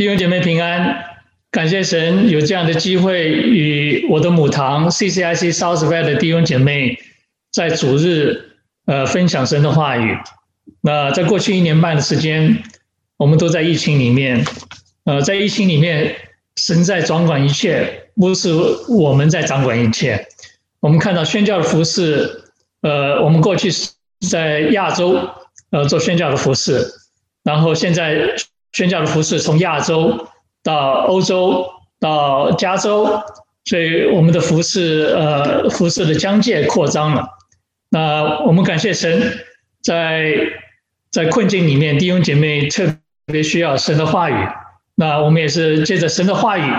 弟兄姐妹平安，感谢神有这样的机会与我的母堂 CCIC Southwest 的弟兄姐妹在主日呃分享神的话语。那在过去一年半的时间，我们都在疫情里面，呃，在疫情里面，神在掌管一切，不是我们在掌管一切。我们看到宣教的服事，呃，我们过去是在亚洲呃做宣教的服事，然后现在。宣教的服事从亚洲到欧洲到加州，所以我们的服事呃服事的疆界扩张了。那我们感谢神，在在困境里面，弟兄姐妹特别需要神的话语。那我们也是借着神的话语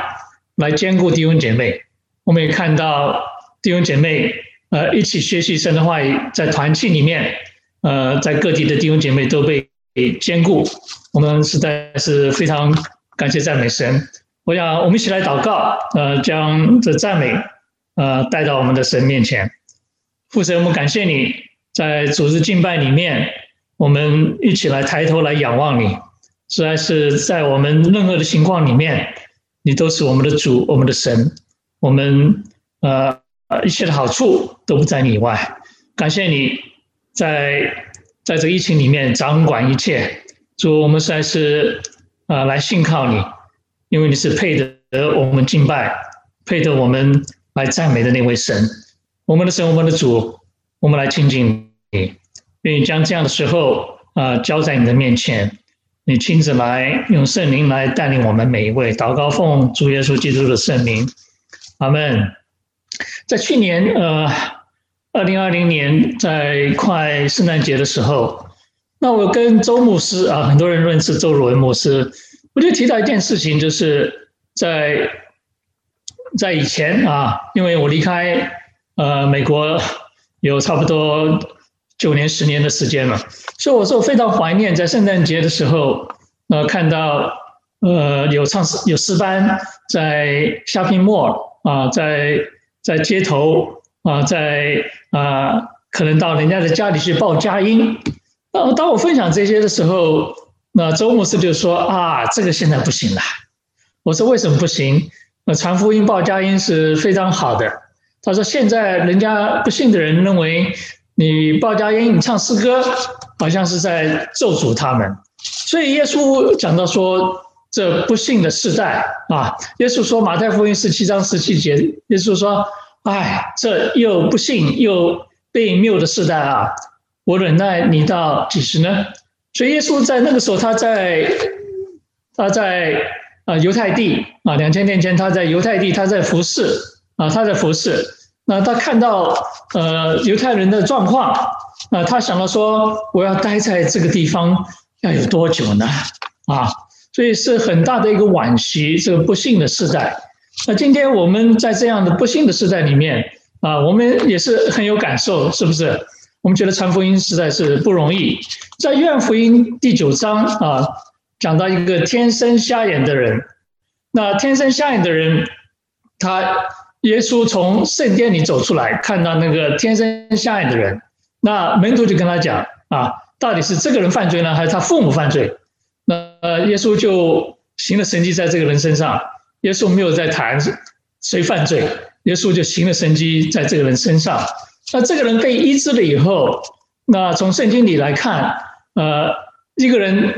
来兼顾弟兄姐妹。我们也看到弟兄姐妹呃一起学习神的话语，在团契里面呃在各地的弟兄姐妹都被。给兼顾，我们实在是非常感谢赞美神。我想我们一起来祷告，呃，将这赞美，呃，带到我们的神面前。父神，我们感谢你在主日敬拜里面，我们一起来抬头来仰望你。实在是在我们任何的情况里面，你都是我们的主，我们的神。我们呃一切的好处都不在你以外。感谢你在。在这疫情里面掌管一切，主，我们实在是啊来信靠你，因为你是配得我们敬拜、配得我们来赞美的那位神，我们的神，我们的主，我们来亲近你，愿意将这样的时候啊交在你的面前，你亲自来用圣灵来带领我们每一位，祷告奉主耶稣基督的圣名，阿门。在去年呃。二零二零年在快圣诞节的时候，那我跟周牧师啊，很多人认识周汝文牧师，我就提到一件事情，就是在在以前啊，因为我离开呃美国有差不多九年十年的时间了，所以我说我非常怀念在圣诞节的时候，呃，看到呃有唱诗有诗班在 shopping mall 啊，在在街头。啊，在啊，可能到人家的家里去报佳音。当当我分享这些的时候，那周牧师就说：“啊，这个现在不行了。”我说：“为什么不行？那传福音报佳音是非常好的。”他说：“现在人家不信的人认为你报佳音，你唱诗歌，好像是在咒诅他们。所以耶稣讲到说，这不信的世代啊，耶稣说马太福音十七章十七节，耶稣说。”哎，这又不幸又被谬的世代啊！我忍耐你到几时呢？所以耶稣在那个时候，他在他在啊犹太地啊，两千年前他在犹太地，他在服侍啊，他在服侍。那他看到呃犹太人的状况啊，他想到说，我要待在这个地方要有多久呢？啊，所以是很大的一个惋惜，这个不幸的世代。那今天我们在这样的不幸的时代里面啊，我们也是很有感受，是不是？我们觉得传福音实在是不容易。在愿福音第九章啊，讲到一个天生瞎眼的人。那天生瞎眼的人，他耶稣从圣殿里走出来，看到那个天生瞎眼的人，那门徒就跟他讲啊，到底是这个人犯罪呢，还是他父母犯罪？那呃，耶稣就行了神迹在这个人身上。耶稣没有在谈谁犯罪，耶稣就行了神迹在这个人身上。那这个人被医治了以后，那从圣经里来看，呃，一个人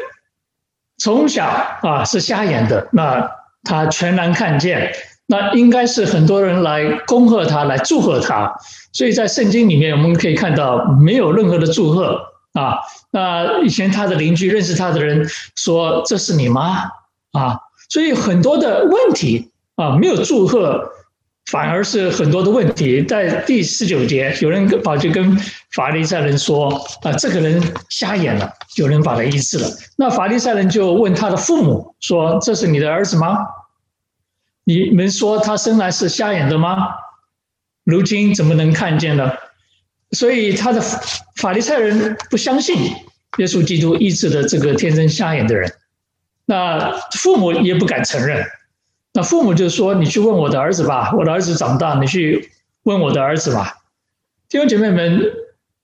从小啊是瞎眼的，那他全然看见，那应该是很多人来恭贺他，来祝贺他。所以在圣经里面我们可以看到没有任何的祝贺啊。那以前他的邻居认识他的人说：“这是你吗？”啊。所以很多的问题啊，没有祝贺，反而是很多的问题。在第十九节，有人跑去跟法利赛人说：“啊，这个人瞎眼了。”有人把他医治了。那法利赛人就问他的父母说：“这是你的儿子吗？你们说他生来是瞎眼的吗？如今怎么能看见呢？”所以他的法利赛人不相信耶稣基督医治的这个天生瞎眼的人。那父母也不敢承认，那父母就说：“你去问我的儿子吧，我的儿子长大，你去问我的儿子吧。”弟兄姐妹们，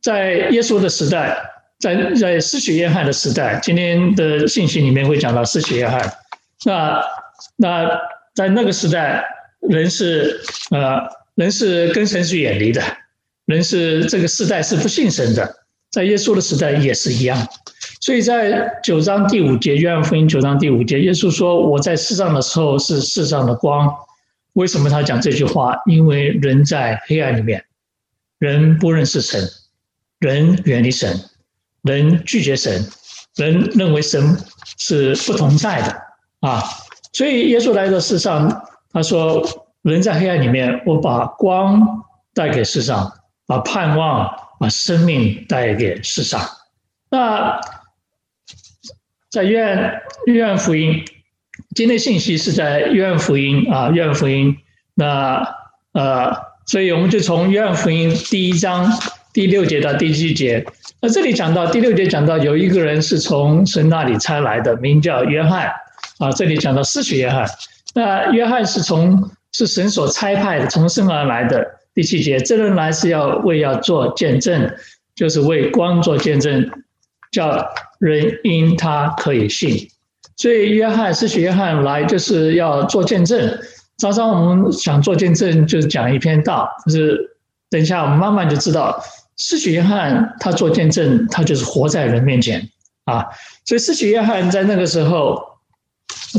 在耶稣的时代，在在失去约翰的时代，今天的信息里面会讲到失去约翰。那那在那个时代，人是呃人是跟神是远离的，人是这个时代是不信神的，在耶稣的时代也是一样。所以在九章第五节，约翰福音九章第五节，耶稣说：“我在世上的时候是世上的光。”为什么他讲这句话？因为人在黑暗里面，人不认识神，人远离神，人拒绝神，人认为神是不同在的啊。所以耶稣来到世上，他说：“人在黑暗里面，我把光带给世上，把盼望、把生命带给世上。”那。在约翰约翰福音，今天信息是在约翰福音啊，约翰福音。那呃，所以我们就从约翰福音第一章第六节到第七节。那这里讲到第六节讲到有一个人是从神那里差来的，名叫约翰啊。这里讲到失去约翰。那约翰是从是神所差派的，从生而来的。第七节，这人来是要为要做见证，就是为光做见证，叫。人因他可以信，所以约翰施洗约翰来就是要做见证。常常我们想做见证，就是讲一篇道。就是等一下我们慢慢就知道，施洗约翰他做见证，他就是活在人面前啊。所以施洗约翰在那个时候，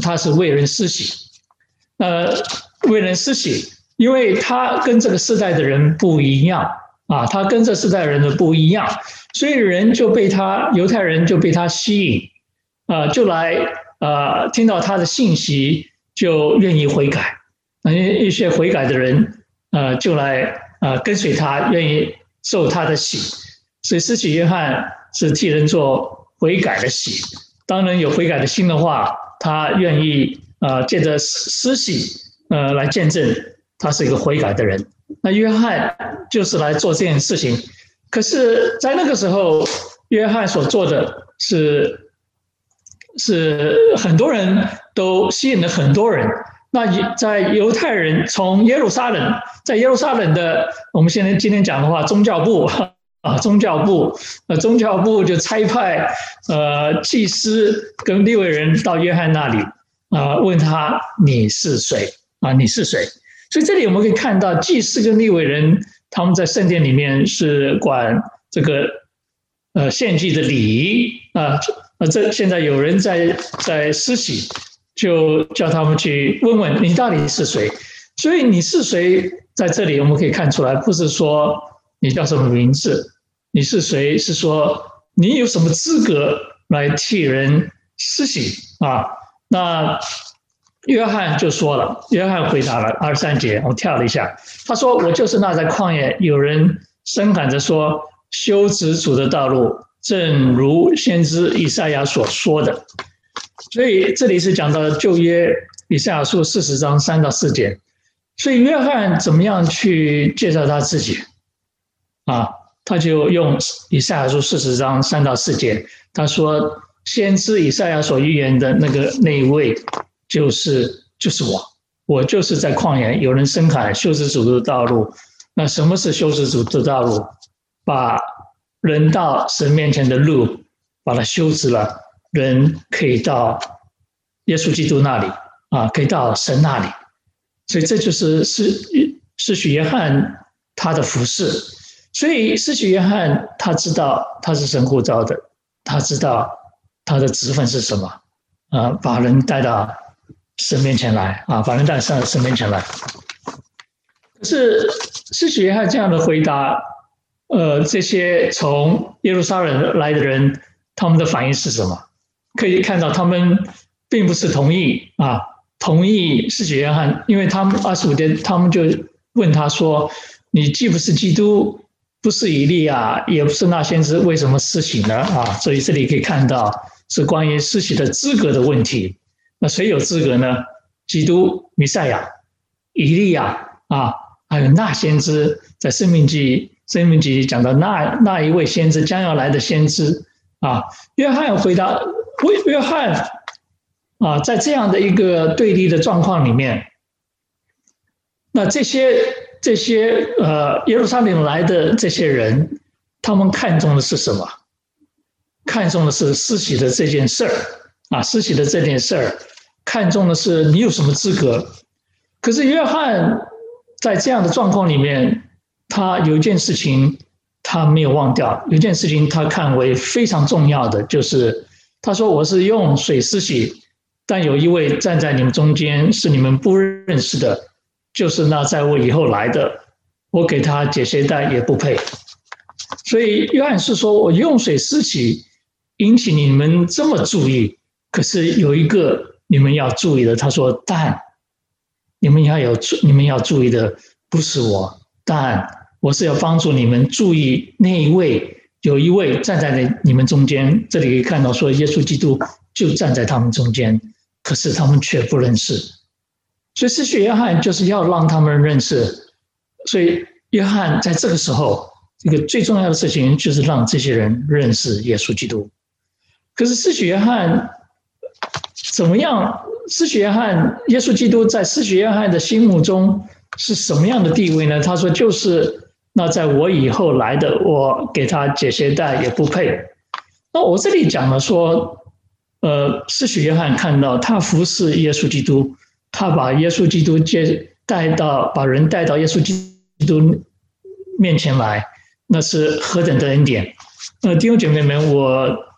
他是为人施洗，呃，为人施洗，因为他跟这个世代的人不一样啊，他跟这世代人的不一样。所以人就被他，犹太人就被他吸引，啊，就来啊，听到他的信息，就愿意悔改。那一些悔改的人，呃，就来啊跟随他，愿意受他的洗。所以施洗约翰是替人做悔改的洗。当人有悔改的心的话，他愿意啊借着施洗，呃，来见证他是一个悔改的人。那约翰就是来做这件事情。可是，在那个时候，约翰所做的是，是很多人都吸引了很多人。那在犹太人从耶路撒冷，在耶路撒冷的，我们现在今天讲的话，宗教部啊，宗教部，呃，宗教部就差派呃祭司跟利未人到约翰那里啊，问他你是谁啊？你是谁？所以这里我们可以看到祭司跟利未人。他们在圣殿里面是管这个呃献祭的礼仪啊，呃，这现在有人在在施洗，就叫他们去问问你到底是谁。所以你是谁，在这里我们可以看出来，不是说你叫什么名字，你是谁，是说你有什么资格来替人施洗啊？那。约翰就说了，约翰回答了二十三节，我跳了一下，他说：“我就是那在旷野有人声喊着说，修直主的道路，正如先知以赛亚所说的。”所以这里是讲到旧约以赛亚书四十章三到四节。所以约翰怎么样去介绍他自己啊？他就用以赛亚书四十章三到四节，他说：“先知以赛亚所预言的那个那一位。”就是就是我，我就是在旷野，有人深喊修直主的道路。那什么是修直主的道路？把人到神面前的路，把它修直了，人可以到耶稣基督那里啊，可以到神那里。所以这就是施施许约翰他的服饰。所以施许约翰他知道他是神呼召的，他知道他的职分是什么啊，把人带到。神面前来啊，把人带上神面前来。可是施洗约翰这样的回答，呃，这些从耶路撒冷来的人，他们的反应是什么？可以看到他们并不是同意啊，同意施洗约翰，因为他们二十五天，他们就问他说：“你既不是基督，不是以利亚，也不是那先知，为什么施洗呢？”啊，所以这里可以看到是关于施洗的资格的问题。那谁有资格呢？基督、弥赛亚、以利亚啊，还有那先知，在生命记，生命记讲到那那一位先知将要来的先知啊。约翰回答，约约翰啊，在这样的一个对立的状况里面，那这些这些呃耶路撒冷来的这些人，他们看重的是什么？看重的是施洗的这件事儿啊，施洗的这件事儿。看重的是你有什么资格。可是约翰在这样的状况里面，他有一件事情他没有忘掉，有一件事情他看为非常重要的，就是他说：“我是用水施洗，但有一位站在你们中间，是你们不认识的，就是那在我以后来的，我给他解鞋带也不配。”所以约翰是说：“我用水施洗。”引起你们这么注意，可是有一个你们要注意的，他说：“但你们要有注，你们要注意的不是我，但我是要帮助你们注意那一位，有一位站在那你们中间。这里可以看到说，耶稣基督就站在他们中间，可是他们却不认识。所以施洗约翰就是要让他们认识。所以约翰在这个时候，这个最重要的事情就是让这些人认识耶稣基督。”可是施洗约翰怎么样？施洗约翰，耶稣基督在施洗约翰的心目中是什么样的地位呢？他说：“就是那在我以后来的，我给他解鞋带也不配。”那我这里讲了说，呃，施洗约翰看到他服侍耶稣基督，他把耶稣基督接带到，把人带到耶稣基督面前来，那是何等的恩典！呃，弟兄姐妹们，我。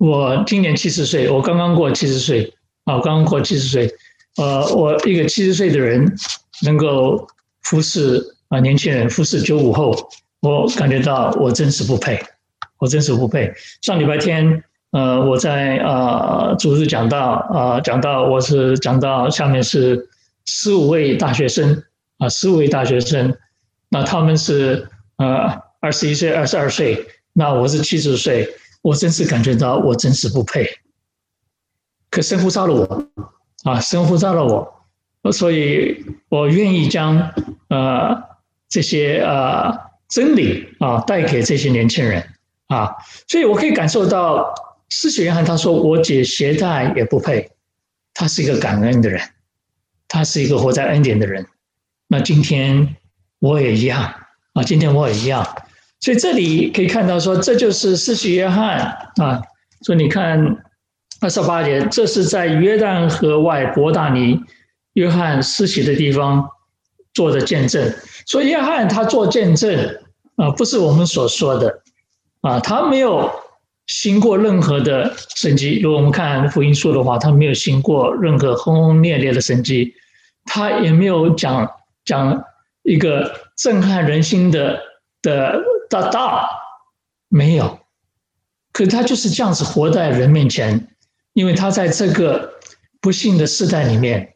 我今年七十岁，我刚刚过七十岁啊，刚刚过七十岁。呃，我一个七十岁的人能够服侍啊年轻人，服侍九五后，我感觉到我真是不配，我真是不配。上礼拜天，呃，我在啊主日讲到啊讲到，我是讲到下面是十五位大学生啊，十五位大学生，那他们是呃二十一岁、二十二岁，那我是七十岁。我真是感觉到我真是不配，可神呼召了我啊，神呼召了我，所以我愿意将呃这些呃真理啊带给这些年轻人啊，所以我可以感受到施洗约翰他说我解鞋带也不配，他是一个感恩的人，他是一个活在恩典的人。那今天我也一样啊，今天我也一样。所以这里可以看到说，这就是施洗约翰啊。所以你看二十八节，这是在约旦河外伯大尼约翰施洗的地方做的见证。所以约翰他做见证啊，不是我们所说的啊，他没有行过任何的神迹。如果我们看福音书的话，他没有行过任何轰轰烈烈的神迹，他也没有讲讲一个震撼人心的的。大大没有，可他就是这样子活在人面前，因为他在这个不幸的时代里面，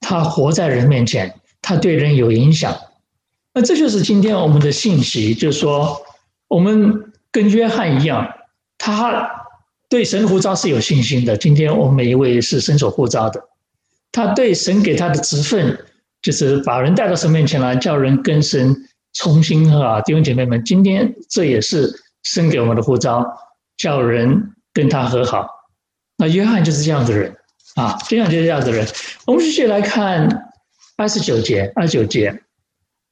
他活在人面前，他对人有影响。那这就是今天我们的信息，就是说，我们跟约翰一样，他对神的呼召是有信心的。今天我们每一位是神所呼召的，他对神给他的职分，就是把人带到神面前来，叫人跟神。重新啊，弟兄姐妹们，今天这也是神给我们的呼召，叫人跟他和好。那约翰就是这样的人啊，这样就是这样的人。我们继续来看二十九节，二十九节。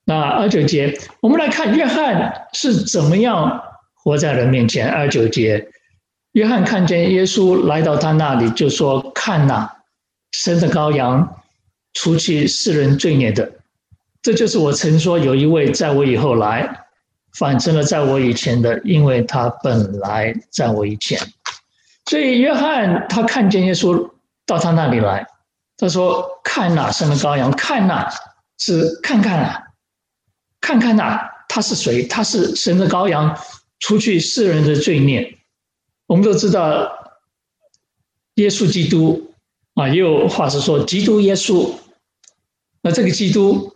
那二十九节，我们来看约翰是怎么样活在人面前。二十九节，约翰看见耶稣来到他那里，就说：“看哪，神的羔羊，除去世人罪孽的。”这就是我曾说有一位在我以后来，反成了在我以前的，因为他本来在我以前。所以约翰他看见耶稣到他那里来，他说：“看哪，神的羔羊，看哪，是看看啊，看看哪，他是谁？他是神的羔羊，除去世人的罪孽。”我们都知道，耶稣基督啊，也有话是说，基督耶稣。那这个基督。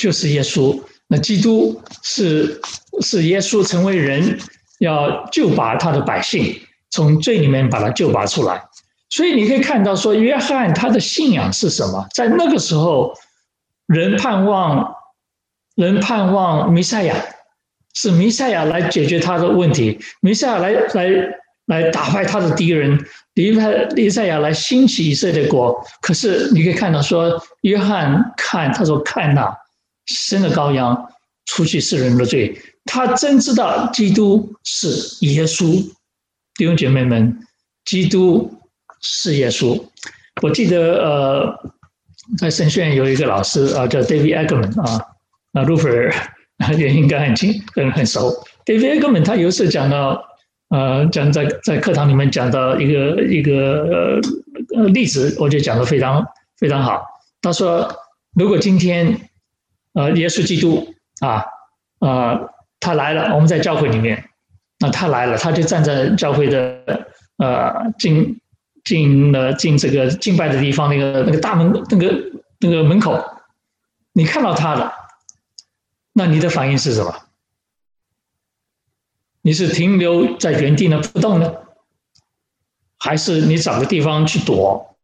就是耶稣，那基督是是耶稣成为人，要救拔他的百姓，从罪里面把他救拔出来。所以你可以看到说，约翰他的信仰是什么？在那个时候，人盼望人盼望弥赛亚，是弥赛亚来解决他的问题，弥赛亚来来来打败他的敌人，离开弥赛亚来兴起以色列国。可是你可以看到说，约翰看他说看哪。生的羔羊，除去世人的罪。他真知道基督是耶稣，弟兄姐妹们，基督是耶稣。我记得呃，在神学院有一个老师啊，叫 David Eggerman 啊，那 r u f e r 也应该很清很很熟。David Eggerman 他有一次讲到，呃，讲在在课堂里面讲到一个一个呃例子，我觉得讲的非常非常好。他说，如果今天呃耶稣基督啊、呃、他来了，我们在教会里面，那他来了，他就站在教会的呃进。进了进这个敬拜的地方，那个那个大门，那个那个门口，你看到他了，那你的反应是什么？你是停留在原地呢不动呢，还是你找个地方去躲？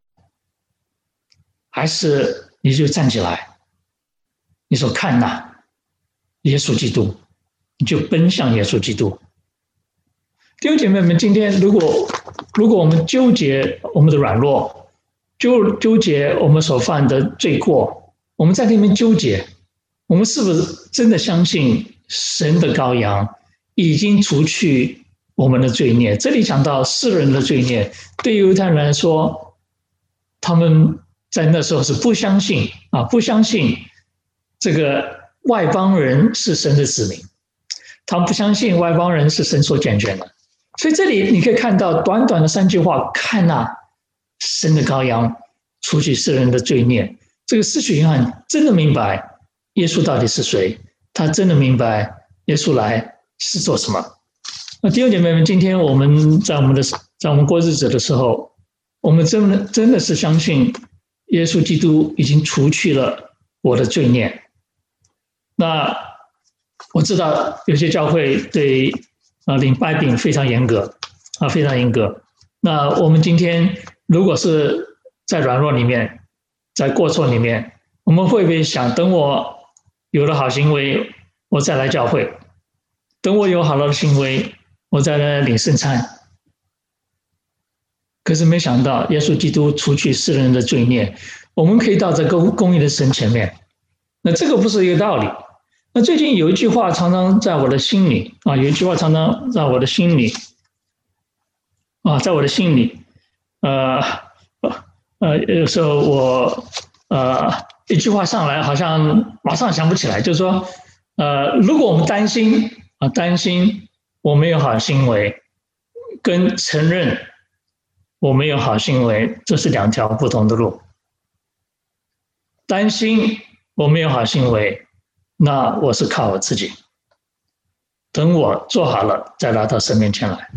还是你就站起来？你说看呐，耶稣基督，你就奔向耶稣基督。弟兄姐妹们，今天如果如果我们纠结我们的软弱，纠纠结我们所犯的罪过，我们在那边纠结，我们是不是真的相信神的羔羊已经除去我们的罪孽？这里讲到世人的罪孽，对犹太人来说，他们在那时候是不相信啊，不相信这个外邦人是神的子民，他们不相信外邦人是神所拣选的。所以这里你可以看到短短的三句话，看那神的羔羊除去世人的罪孽。这个失去约翰真的明白耶稣到底是谁，他真的明白耶稣来是做什么。那弟兄姐妹们，今天我们在我们的在我们过日子的时候，我们真的真的是相信耶稣基督已经除去了我的罪孽。那我知道有些教会对。啊，领拜饼非常严格，啊，非常严格。那我们今天如果是在软弱里面，在过错里面，我们会不会想，等我有了好行为，我再来教会；等我有好了的行为，我再来领圣餐？可是没想到，耶稣基督除去世人的罪孽，我们可以到这个公义的神前面。那这个不是一个道理。那最近有一句话常常在我的心里啊，有一句话常常在我的心里啊，在我的心里，呃呃，有时候我呃一句话上来，好像马上想不起来，就是说，呃，如果我们担心啊，担心我没有好行为，跟承认我没有好行为，这是两条不同的路。担心我没有好行为。那我是靠我自己，等我做好了再来到神面前来。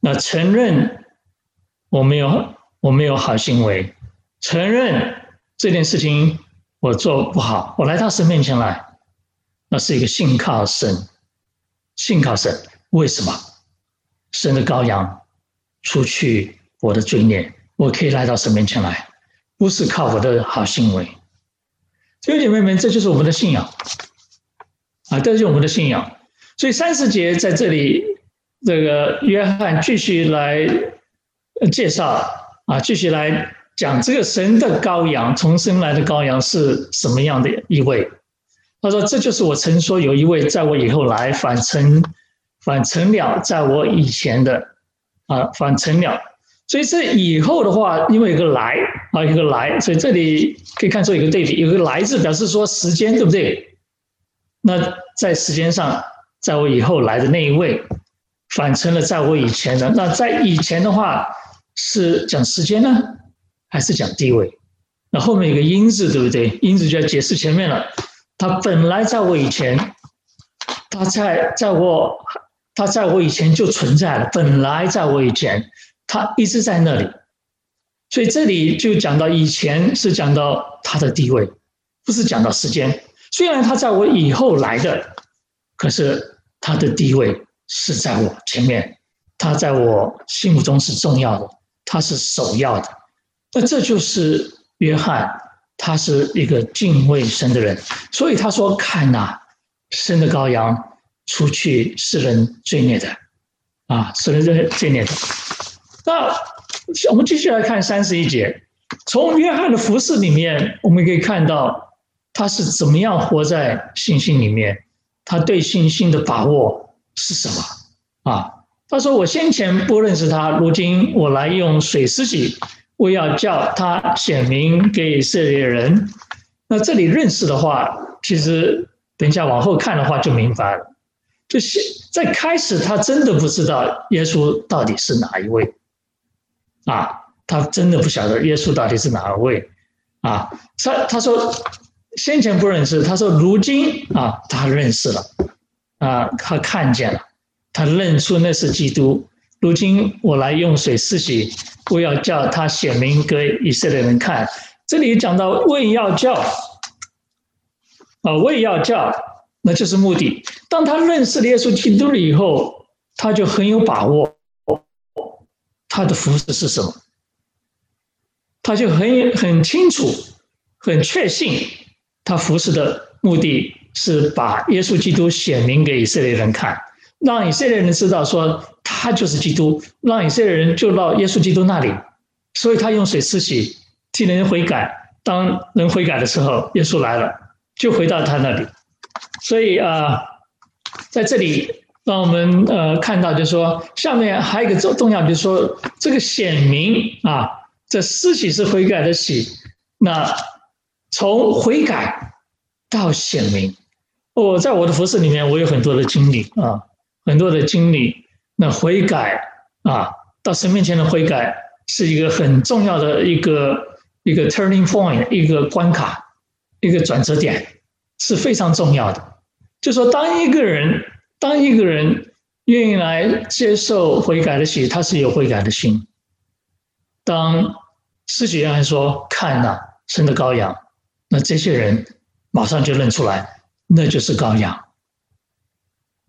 那承认我没有我没有好行为，承认这件事情我做不好，我来到神面前来，那是一个信靠神，信靠神。为什么？神的羔羊除去我的罪孽，我可以来到神面前来，不是靠我的好行为。兄弟姐妹们，这就是我们的信仰啊！这就是我们的信仰。所以三十节在这里，这个约翰继续来介绍啊，继续来讲这个神的羔羊，重生来的羔羊是什么样的一位？他说：“这就是我曾说有一位在我以后来，反成反成了在我以前的啊，反成了。”所以这以后的话，因为有个来啊，有个来，所以这里可以看出一个对比，有个来字表示说时间，对不对？那在时间上，在我以后来的那一位，反成了在我以前的。那在以前的话，是讲时间呢，还是讲地位？那后面有个因字，对不对？因字就要解释前面了。他本来在我以前，他在在我他在我以前就存在了，本来在我以前。他一直在那里，所以这里就讲到以前是讲到他的地位，不是讲到时间。虽然他在我以后来的，可是他的地位是在我前面，他在我心目中是重要的，他是首要的。那这就是约翰，他是一个敬畏神的人，所以他说：“看呐，生的羔羊，除去世人罪孽的，啊，世人罪孽的。”那我们继续来看三十一节，从约翰的服饰里面，我们可以看到他是怎么样活在信心里面，他对信心的把握是什么啊？他说：“我先前不认识他，如今我来用水施洗，为要叫他显明给以色列人。那这里认识的话，其实等一下往后看的话就明白了。就是在开始，他真的不知道耶稣到底是哪一位啊，他真的不晓得耶稣到底是哪位啊。他他说先前不认识，他说如今啊，他认识了啊，他看见了，他认出那是基督。如今我来用水施洗，为要叫他显明给以色列人看。这里讲到为要叫啊，为要叫。那就是目的。当他认识了耶稣基督了以后，他就很有把握，他的服饰是什么？他就很很清楚、很确信，他服饰的目的是把耶稣基督显明给以色列人看，让以色列人知道说他就是基督，让以色列人就到耶稣基督那里。所以他用水施洗，替人悔改。当人悔改的时候，耶稣来了，就回到他那里。所以啊，在这里让我们呃看到，就是说下面还有一个重重要，就是说这个显明啊，这施洗是悔改的洗，那从悔改到显明，我在我的服饰里面，我有很多的经历啊，很多的经历。那悔改啊，到神面前的悔改是一个很重要的一个一个 turning point，一个关卡，一个转折点。是非常重要的，就说当一个人，当一个人愿意来接受悔改的洗，他是有悔改的心。当施洗约翰说：“看哪，神的羔羊。”那这些人马上就认出来，那就是羔羊。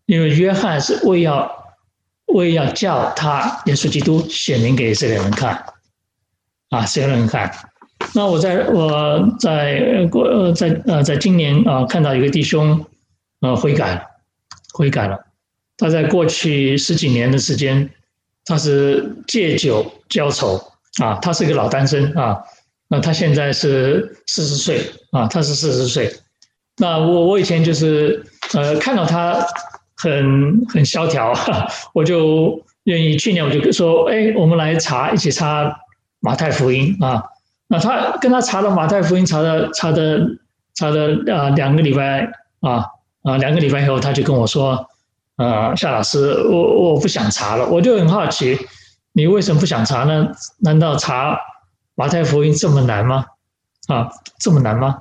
因为约翰是为要为要叫他耶稣基督显明给这些人看，啊，这些人看。那我在我在过呃在呃在今年啊看到一个弟兄呃悔改，悔改了。他在过去十几年的时间，他是借酒浇愁啊，他是一个老单身啊。那他现在是四十岁啊，他是四十岁。那我我以前就是呃看到他很很萧条，我就愿意去年我就说，哎，我们来查一起查马太福音啊。那他跟他查了马太福音，查的查的查的啊两个礼拜啊啊两个礼拜以后，他就跟我说，呃夏老师，我我不想查了，我就很好奇，你为什么不想查呢？难道查马太福音这么难吗？啊，这么难吗？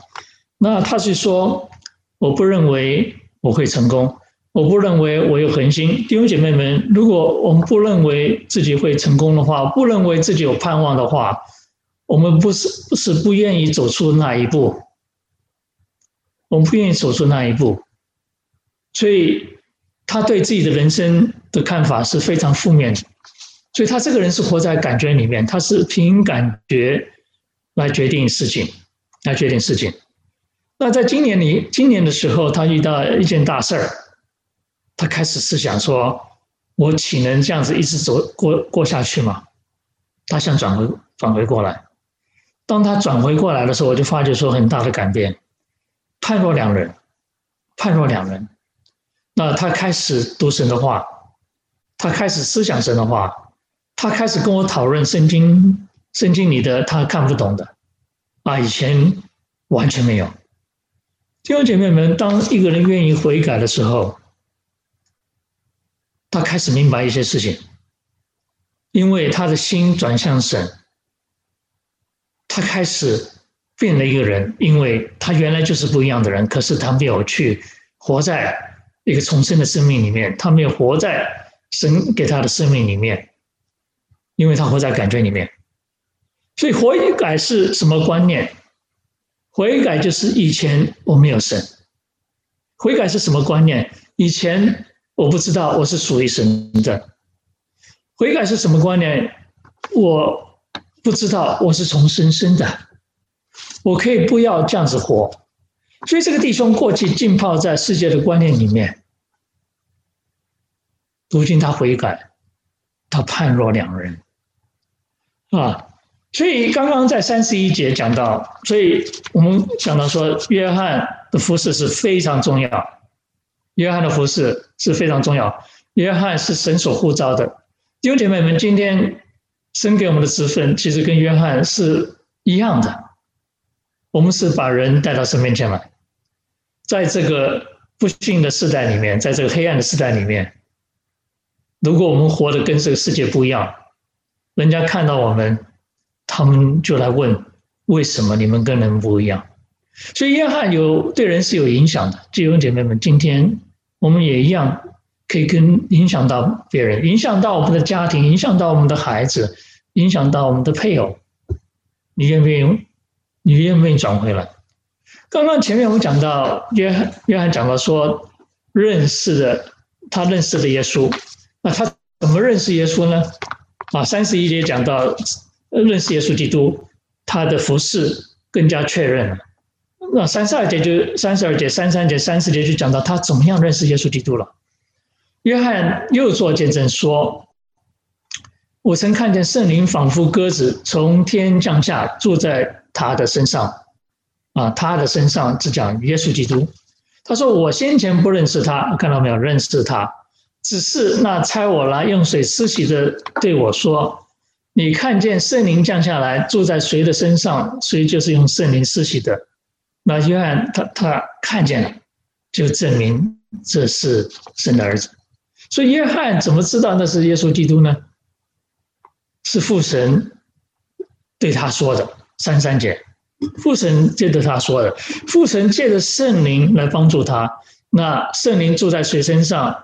那他是说，我不认为我会成功，我不认为我有恒心。弟兄姐妹们，如果我们不认为自己会成功的话，不认为自己有盼望的话。我们不是不是不愿意走出那一步，我们不愿意走出那一步，所以他对自己的人生的看法是非常负面的。所以他这个人是活在感觉里面，他是凭感觉来决定事情，来决定事情。那在今年里，今年的时候，他遇到一件大事儿，他开始思想说：“我岂能这样子一直走过过下去吗？”他想转回转回过来。当他转回过来的时候，我就发觉说很大的改变，判若两人，判若两人。那他开始读神的话，他开始思想神的话，他开始跟我讨论圣经，圣经里的他看不懂的，啊，以前完全没有。弟兄姐妹们，当一个人愿意悔改的时候，他开始明白一些事情，因为他的心转向神。他开始变了一个人，因为他原来就是不一样的人，可是他没有去活在一个重生的生命里面，他没有活在神给他的生命里面，因为他活在感觉里面。所以悔改是什么观念？悔改就是以前我没有神。悔改是什么观念？以前我不知道我是属于神的。悔改是什么观念？我。不知道我是从神生的，我可以不要这样子活。所以这个弟兄过去浸泡在世界的观念里面，如今他悔改，他判若两人啊。所以刚刚在三十一节讲到，所以我们讲到说，约翰的服饰是非常重要。约翰的服饰是非常重要。约翰是神所呼召的。弟兄姐妹们，今天。神给我们的职分其实跟约翰是一样的，我们是把人带到神面前来，在这个不幸的时代里面，在这个黑暗的时代里面，如果我们活得跟这个世界不一样，人家看到我们，他们就来问：为什么你们跟人不一样？所以约翰有对人是有影响的。弟兄姐妹们，今天我们也一样，可以跟影响到别人，影响到我们的家庭，影响到我们的孩子，影响到我们的配偶。你愿不愿意？你愿不愿意转回来？刚刚前面我们讲到约翰，约翰讲到说，认识的他认识的耶稣，那他怎么认识耶稣呢？啊，三十一节讲到认识耶稣基督，他的服饰更加确认了。那三十二节就三十二节、三三节、三十节就讲到他怎么样认识耶稣基督了。约翰又做见证说：“我曾看见圣灵仿佛鸽子从天降下，住在他的身上。啊，他的身上只讲耶稣基督。他说：我先前不认识他，看到没有？认识他，只是那差我来用水施洗的对我说：你看见圣灵降下来，住在谁的身上，谁就是用圣灵施洗的。那约翰他他看见了，就证明这是神的儿子。”所以约翰怎么知道那是耶稣基督呢？是父神对他说的。三三节，父神借着他说的，父神借着圣灵来帮助他。那圣灵住在谁身上，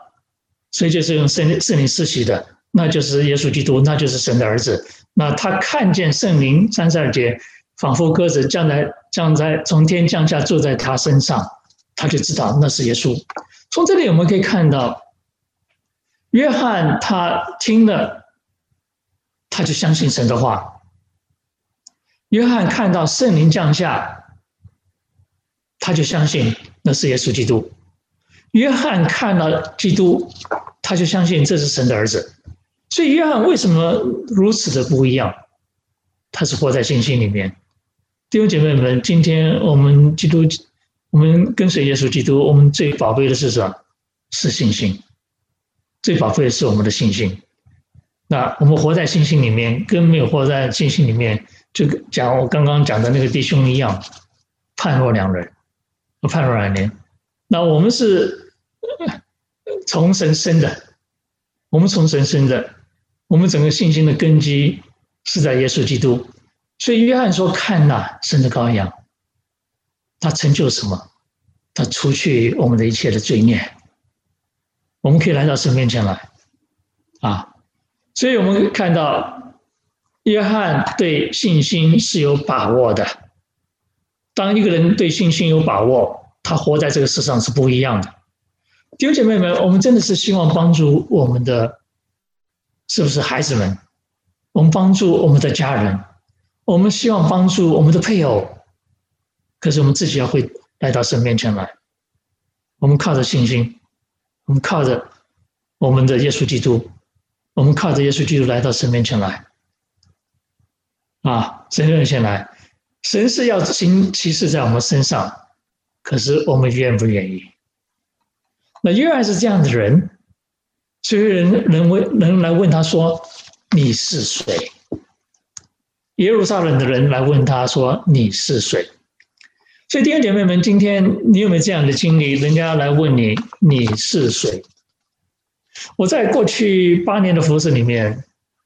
所以就是用圣圣灵施洗的，那就是耶稣基督，那就是神的儿子。那他看见圣灵，三十二节，仿佛鸽子降在降在从天降下，坐在他身上，他就知道那是耶稣。从这里我们可以看到。约翰他听了，他就相信神的话。约翰看到圣灵降下，他就相信那是耶稣基督。约翰看了基督，他就相信这是神的儿子。所以约翰为什么如此的不一样？他是活在信心里面。弟兄姐妹们，今天我们基督，我们跟随耶稣基督，我们最宝贝的是什么？是信心。最宝贵的是我们的信心。那我们活在信心里面，跟没有活在信心里面，就讲我刚刚讲的那个弟兄一样，判若两人，判若两人。那我们是从神生的，我们从神生的，我们整个信心的根基是在耶稣基督。所以约翰说：“看哪，神的羔羊，他成就什么？他除去我们的一切的罪孽。”我们可以来到神面前来，啊，所以我们看到约翰对信心是有把握的。当一个人对信心有把握，他活在这个世上是不一样的。弟兄姐妹们，我们真的是希望帮助我们的，是不是孩子们？我们帮助我们的家人，我们希望帮助我们的配偶，可是我们自己要会来到神面前来，我们靠着信心。我们靠着我们的耶稣基督，我们靠着耶稣基督来到神面前来，啊，神面前来，神是要行其事在我们身上，可是我们愿不愿意？那约翰是这样的人，所以人人问人来问他说：“你是谁？”耶路撒冷的人来问他说：“你是谁？”所以弟兄姐妹们，今天你有没有这样的经历？人家来问你，你是谁？我在过去八年的服事里面，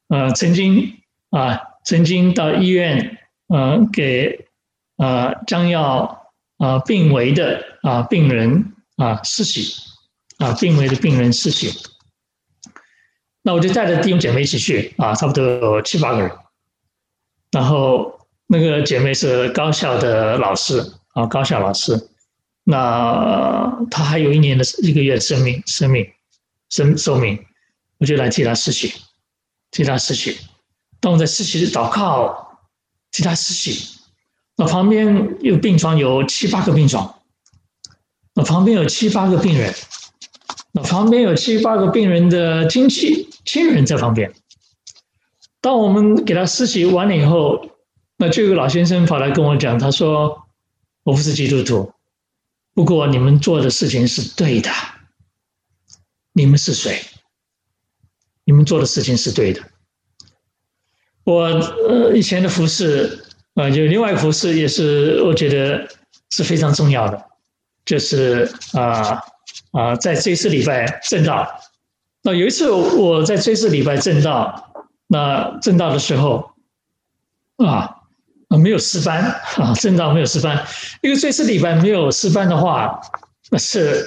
呃，曾经啊，曾经到医院，呃，给呃将要啊病危的啊病人啊施洗，啊病危的病人施洗。那我就带着弟兄姐妹一起去啊，差不多有七八个人。然后那个姐妹是高校的老师。啊，高校老师，那他还有一年的一个月生命，生命，生寿命，我就来替他施洗，替他施洗。当我在施洗的祷告，替他施洗，那旁边有病床，有七八个病床，那旁边有七八个病人，那旁边有七八个病人的亲戚亲人在旁边。当我们给他施洗完了以后，那这个老先生跑来跟我讲，他说。我不是基督徒，不过你们做的事情是对的。你们是谁？你们做的事情是对的。我呃以前的服侍，呃，就另外服侍也是我觉得是非常重要的，就是啊啊，在追思礼拜正道。那有一次我在追思礼拜正道，那正道的时候啊没有诗班啊，正道没有诗班，因为追思礼拜没有诗班的话，那是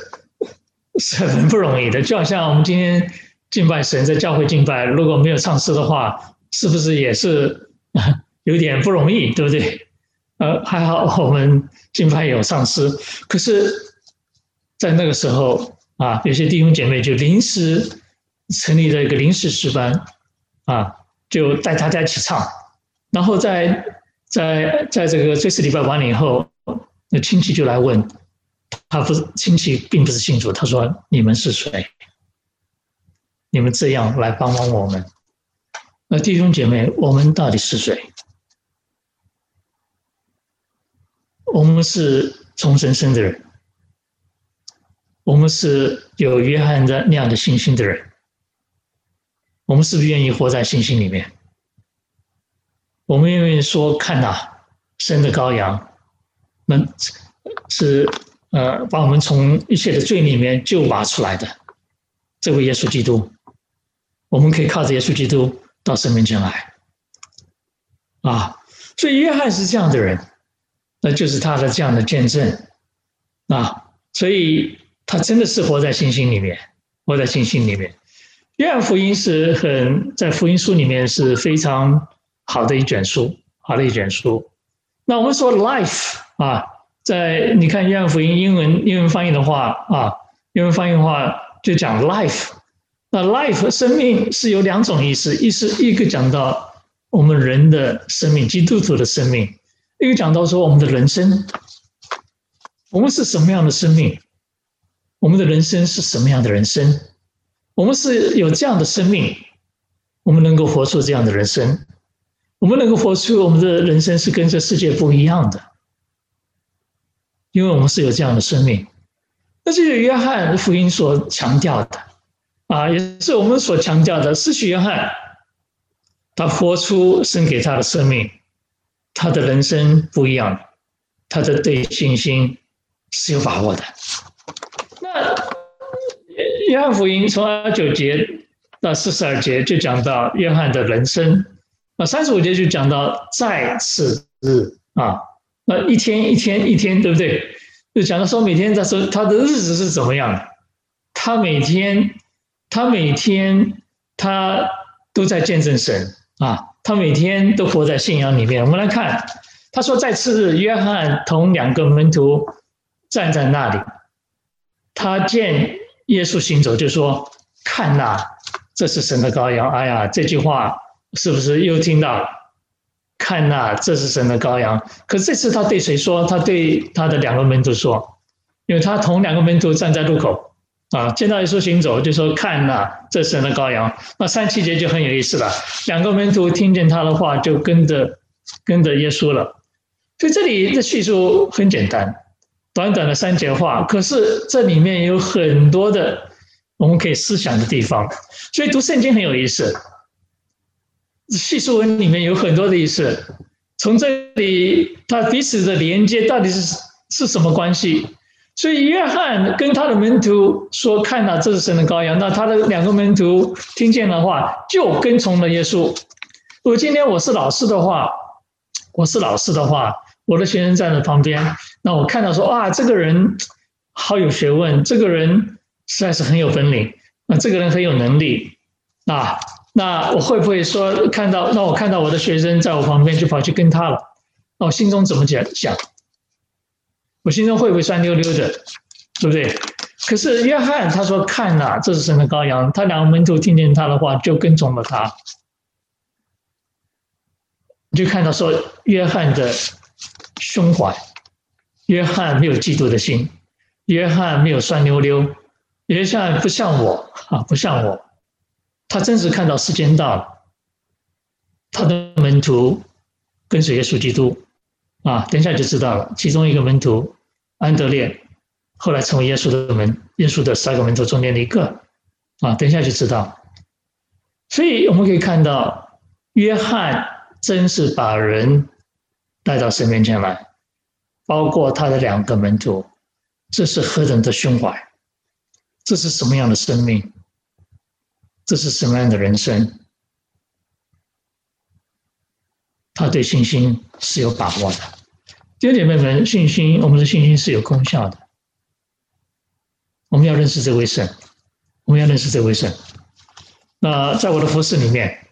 是很不容易的。就好像我们今天敬拜神，在教会敬拜，如果没有唱诗的话。是不是也是 有点不容易，对不对？呃，还好我们敬拜有唱诗，可是，在那个时候啊，有些弟兄姐妹就临时成立了一个临时诗班，啊，就带大家一起唱，然后在在在这个这次礼拜完了以后，那亲戚就来问，他不是亲戚，并不是信主，他说：“你们是谁？你们这样来帮帮我们？”那弟兄姐妹，我们到底是谁？我们是从神生的人，我们是有约翰的那样的信心的人，我们是不是愿意活在信心里面？我们愿意说：“看哪，神的羔羊，那是呃，把我们从一切的罪里面救拔出来的这位耶稣基督，我们可以靠着耶稣基督。”到神面前来，啊，所以约翰是这样的人，那就是他的这样的见证，啊，所以他真的是活在信心里面，活在信心里面。约翰福音是很在福音书里面是非常好的一卷书，好的一卷书。那我们说 life 啊，在你看约翰福音英文英文翻译的话啊，英文翻译的话就讲 life。那 life 生命是有两种意思，一是一个讲到我们人的生命，基督徒的生命；一个讲到说我们的人生，我们是什么样的生命？我们的人生是什么样的人生？我们是有这样的生命，我们能够活出这样的人生，我们能够活出我们的人生是跟这世界不一样的，因为我们是有这样的生命。那这是约翰福音所强调的。啊，也是我们所强调的，失去约翰，他活出神给他的生命，他的人生不一样，他的对信心是有把握的。约翰福音从二十九节到四十二节就讲到约翰的人生，那三十五节就讲到再次日啊，那一天一天一天，对不对？就讲到说每天他说他的日子是怎么样的，他每天。他每天他都在见证神啊，他每天都活在信仰里面。我们来看，他说在次日，约翰同两个门徒站在那里，他见耶稣行走，就说：“看呐，这是神的羔羊。”哎呀，这句话是不是又听到了？看呐，这是神的羔羊。可这次他对谁说？他对他的两个门徒说，因为他同两个门徒站在路口。啊，见到耶稣行走，就说看呐，这是神的羔羊。那三七节就很有意思了，两个门徒听见他的话，就跟着跟着耶稣了。所以这里的叙述很简单，短短的三节话，可是这里面有很多的我们可以思想的地方。所以读圣经很有意思，叙述文里面有很多的意思。从这里，他彼此的连接到底是是什么关系？所以约翰跟他的门徒说：“看到，这是神的羔羊。”那他的两个门徒听见的话，就跟从了耶稣。如果今天我是老师的话，我是老师的话，我的学生站在旁边，那我看到说：“哇，这个人好有学问，这个人实在是很有本领，那这个人很有能力啊。”那我会不会说看到？那我看到我的学生在我旁边，就跑去跟他了？那我心中怎么讲想？我心中会不会酸溜溜的，对不对？可是约翰他说：“看呐，这是神的羔羊。”他两个门徒听见他的话，就跟从了他。你就看到说，约翰的胸怀，约翰没有嫉妒的心，约翰没有酸溜溜，约翰不像我啊，不像我。他真是看到时间到了，他的门徒跟随耶稣基督。啊，等一下就知道了。其中一个门徒安德烈，后来成为耶稣的门，耶稣的十二个门徒中间的一个。啊，等一下就知道。所以我们可以看到，约翰真是把人带到神面前来，包括他的两个门徒，这是何等的胸怀，这是什么样的生命，这是什么样的人生？他对信心是有把握的。弟兄姐妹们，信心，我们的信心是有功效的。我们要认识这位神，我们要认识这位神。那在我的服饰里面，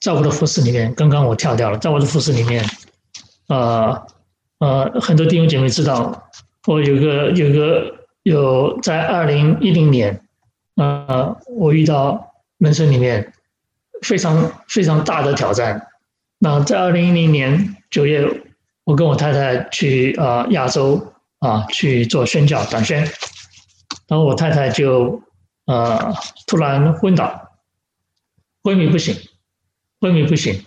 在我的服饰里面，刚刚我跳掉了，在我的服饰里面，呃呃，很多弟兄姐妹知道，我有个有个有在二零一零年，呃，我遇到人生里面非常非常大的挑战。那在二零一零年九月，我跟我太太去啊亚洲啊去做宣教短宣，然后我太太就呃突然昏倒，昏迷不醒，昏迷不醒，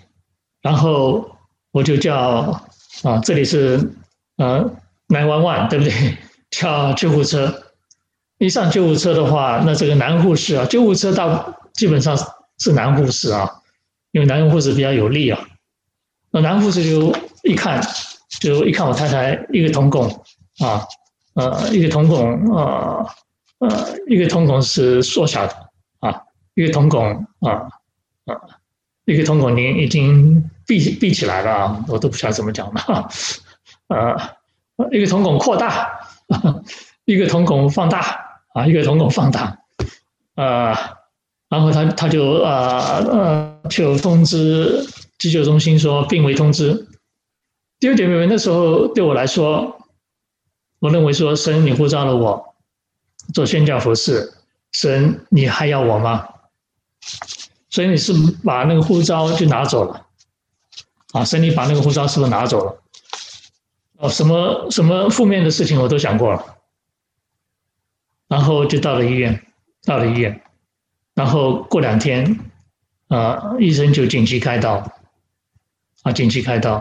然后我就叫啊这里是呃911对不对？叫救护车，一上救护车的话，那这个男护士啊，救护车到基本上是男护士啊，因为男护士比较有力啊。那男护士就一看，就一看我太太一个瞳孔啊，呃，一个瞳孔，呃，呃，一个瞳孔是缩小的啊，一个瞳孔啊，啊，一个瞳孔您已经闭闭起来了，我都不晓得怎么讲了，呃，一个瞳孔扩大，一个瞳孔放大啊，一个瞳孔放大，呃，然后他他就呃呃就通知。急救中心说病危通知，第二点妹们，那时候对我来说，我认为说神，你呼召了我做宣教服饰，神，你还要我吗？所以你是把那个护照就拿走了，啊，神，你把那个护照是不是拿走了？哦，什么什么负面的事情我都想过了，然后就到了医院，到了医院，然后过两天，啊，医生就紧急开刀。啊，紧急开刀，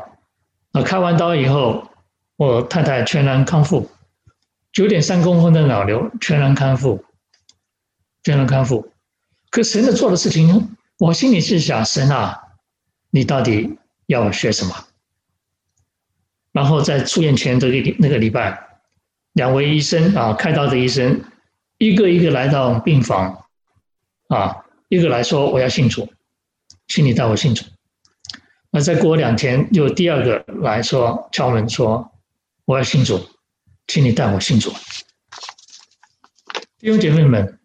啊，开完刀以后，我太太全然康复，九点三公分的脑瘤全然康复，全然康复。可神的做的事情，我心里是想：神啊，你到底要学什么？然后在出院前的那个那个礼拜，两位医生啊，开刀的医生，一个一个来到病房，啊，一个来说我要信主，请你带我信主。那再过两天，又第二个来说敲门说：“我要信主，请你带我信主。”弟兄姐妹们，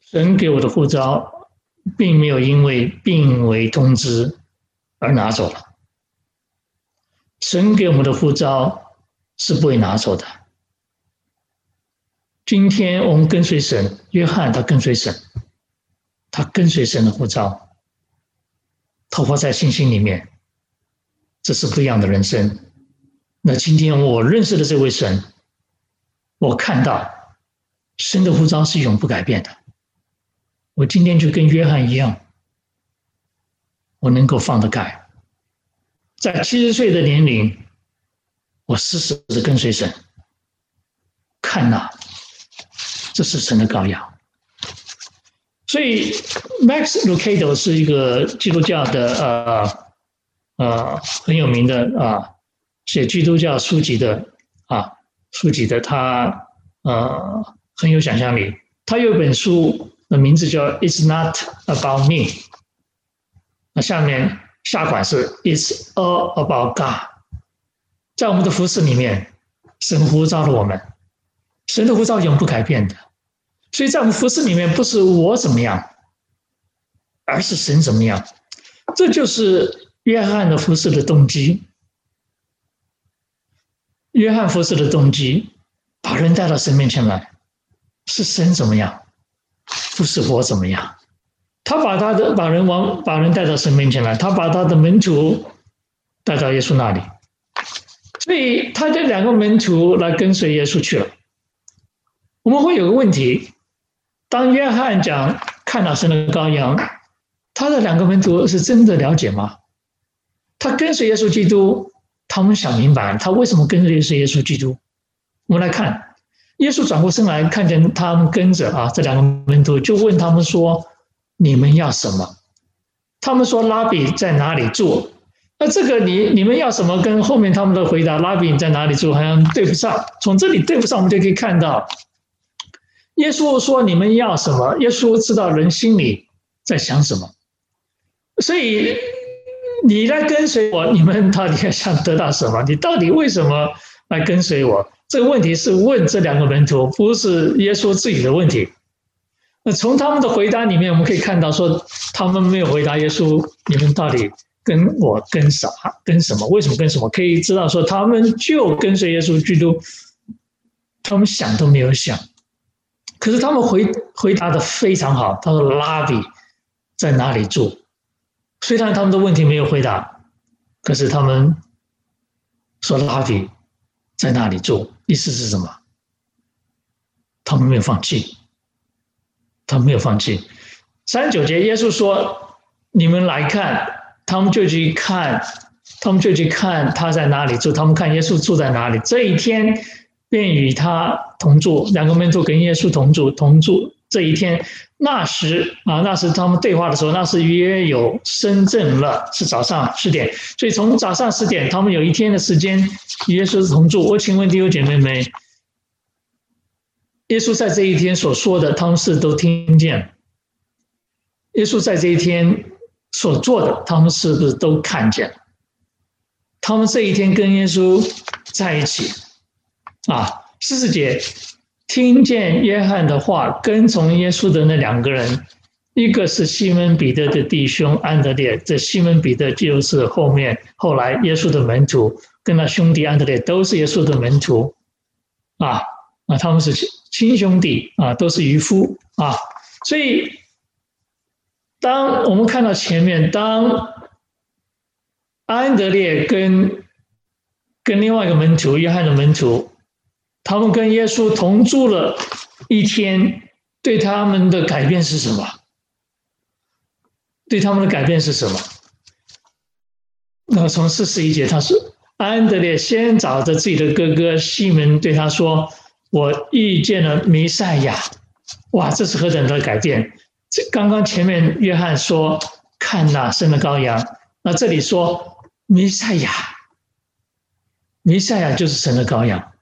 神给我的护照，并没有因为病危通知而拿走了。神给我们的呼召是不会拿走的。今天我们跟随神，约翰他跟随神，他跟随神的呼召。投活在信心里面，这是不一样的人生。那今天我认识的这位神，我看到神的呼召是永不改变的。我今天就跟约翰一样，我能够放得开，在七十岁的年龄，我死死的跟随神，看呐，这是神的羔羊。所以，Max Lucado 是一个基督教的呃呃很有名的啊，写基督教书籍的啊书籍的他呃很有想象力。他有本书的名字叫《It's Not About Me》，下面下款是《It's All About God》。在我们的服事里面，神呼召了我们，神的呼召永不改变的。所以在我们服事里面，不是我怎么样，而是神怎么样。这就是约翰的服事的动机。约翰服事的动机，把人带到神面前来，是神怎么样，不是我怎么样。他把他的把人往把人带到神面前来，他把他的门徒带到耶稣那里，所以他这两个门徒来跟随耶稣去了。我们会有个问题。当约翰讲看到，神的羔羊，他的两个门徒是真的了解吗？他跟随耶稣基督，他们想明白他为什么跟随耶稣基督。我们来看，耶稣转过身来看见他们跟着啊，这两个门徒就问他们说：“你们要什么？”他们说拉比在哪里住？那这个你你们要什么？跟后面他们的回答，拉比你在哪里住？好像对不上。从这里对不上，我们就可以看到，耶稣说你们要什么？耶稣知道人心里在想什么，所以你来跟随我，你们到底想得到什么？你到底为什么来跟随我？这个问题是问这两个门徒，不是耶稣自己的问题。那从他们的回答里面，我们可以看到，说他们没有回答耶稣，你们到底跟我跟啥？跟什么？为什么跟什么？可以知道说，他们就跟随耶稣基督，他们想都没有想。可是他们回回答的非常好，他说：“拉比在哪里住？”虽然他们的问题没有回答，可是他们说：“拉比在哪里住？”意思是什么？他们没有放弃，他没有放弃。三十九节，耶稣说：“你们来看。”他们就去看，他们就去看他在哪里住。他们看耶稣住在哪里。这一天便与他同住，两个门徒跟耶稣同住，同住这一天。那时啊，那时他们对话的时候，那是约有申正了，是早上十点。所以从早上十点，他们有一天的时间与耶稣同住。我请问弟兄姐妹们，耶稣在这一天所说的，他们是都听见？耶稣在这一天。所做的，他们是不是都看见？他们这一天跟耶稣在一起，啊，四十节听见约翰的话，跟从耶稣的那两个人，一个是西门彼得的弟兄安德烈，这西门彼得就是后面后来耶稣的门徒，跟他兄弟安德烈都是耶稣的门徒，啊那，他们是亲兄弟啊，都是渔夫啊，所以。当我们看到前面，当安德烈跟跟另外一个门徒约翰的门徒，他们跟耶稣同住了一天，对他们的改变是什么？对他们的改变是什么？那从四十一节，他说安德烈先找着自己的哥哥西门，对他说：“我遇见了弥赛亚。”哇，这是何等的改变！这刚刚前面约翰说看那神的羔羊，那这里说弥赛亚，弥赛亚就是神的羔羊，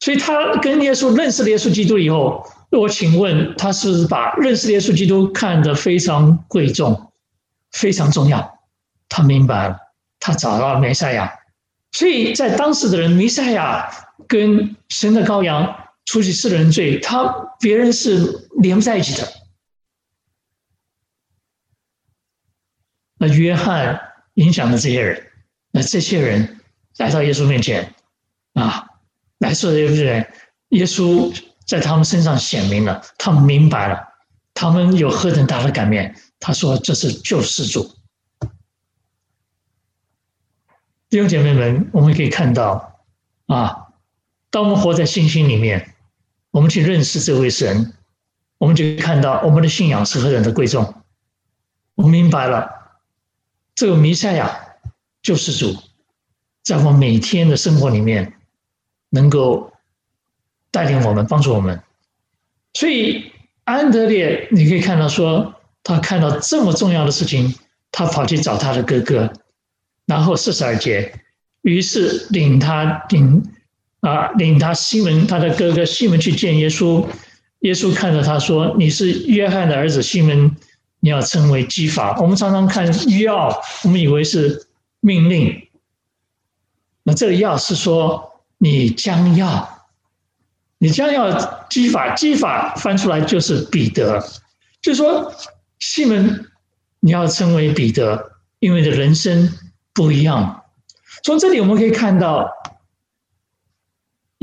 所以他跟耶稣认识了耶稣基督以后，我请问他是不是把认识耶稣基督看得非常贵重、非常重要？他明白了，他找到了弥赛亚，所以在当时的人，弥赛亚跟神的羔羊除去世人罪，他别人是连不在一起的。那约翰影响的这些人，那这些人来到耶稣面前，啊，来说这些人，耶稣在他们身上显明了，他们明白了，他们有何等大的改变。他说：“这是救世主。”弟兄姐妹们，我们可以看到，啊，当我们活在信心里面，我们去认识这位神，我们就看到我们的信仰是何等的贵重。我明白了。这个弥赛亚救世主，在我们每天的生活里面，能够带领我们、帮助我们。所以安德烈，你可以看到说，他看到这么重要的事情，他跑去找他的哥哥，然后四十二节，于是领他领啊领他西门他的哥哥西门去见耶稣。耶稣看着他说：“你是约翰的儿子西门。”你要称为基法。我们常常看要，我们以为是命令。那这个要是说你将要，你将要基法，基法翻出来就是彼得，就是说西门你要称为彼得，因为的人生不一样。从这里我们可以看到，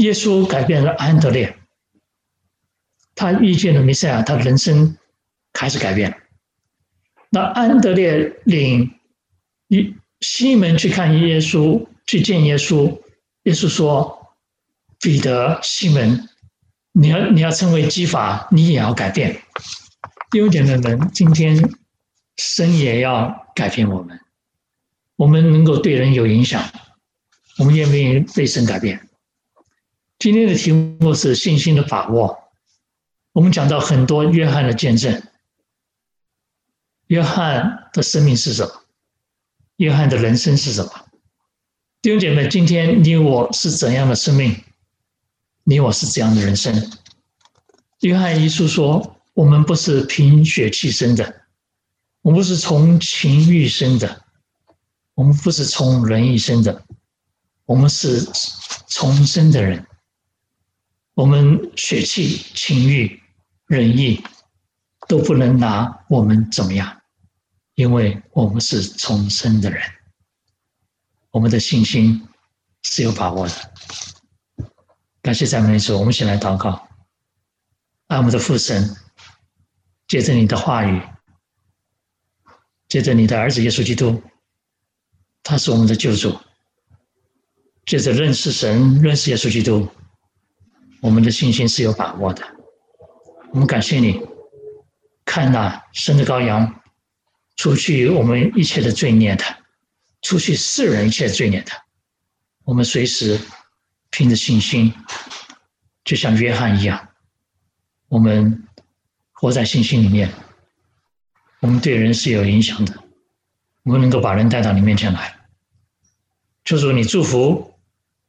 耶稣改变了安德烈，他遇见了弥赛亚，他的人生开始改变。那安德烈领一西门去看耶稣，去见耶稣。耶稣说：“彼得、西门，你要你要成为基法，你也要改变。优点的人，今天生也要改变我们，我们能够对人有影响，我们愿不愿意被神改变？今天的题目是信心的把握。我们讲到很多约翰的见证。”约翰的生命是什么？约翰的人生是什么？弟兄姐妹，今天你我是怎样的生命？你我是怎样的人生？约翰一书说：“我们不是凭血气生的，我们不是从情欲生的，我们不是从人意生的，我们是重生的人。我们血气、情欲、仁义都不能拿我们怎么样，因为我们是重生的人。我们的信心是有把握的。”感谢赞美主，我们一起来祷告。爱我们的父神，借着你的话语，借着你的儿子耶稣基督，他是我们的救主。借着认识神、认识耶稣基督，我们的信心是有把握的。我们感谢你，看那生的羔羊，除去我们一切的罪孽的，除去世人一切罪孽的，我们随时。凭着信心，就像约翰一样，我们活在信心里面，我们对人是有影响的，我们能够把人带到你面前来。求主你祝福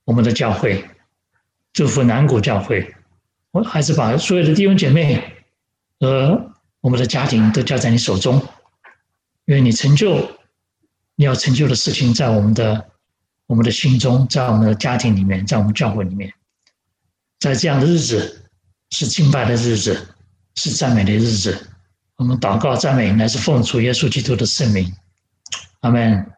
我们的教会，祝福南谷教会，我还是把所有的弟兄姐妹和我们的家庭都交在你手中，因为你成就你要成就的事情在我们的。我们的心中，在我们的家庭里面，在我们教会里面，在这样的日子，是敬拜的日子，是赞美的日子。我们祷告赞美，乃是奉主耶稣基督的圣名，阿门。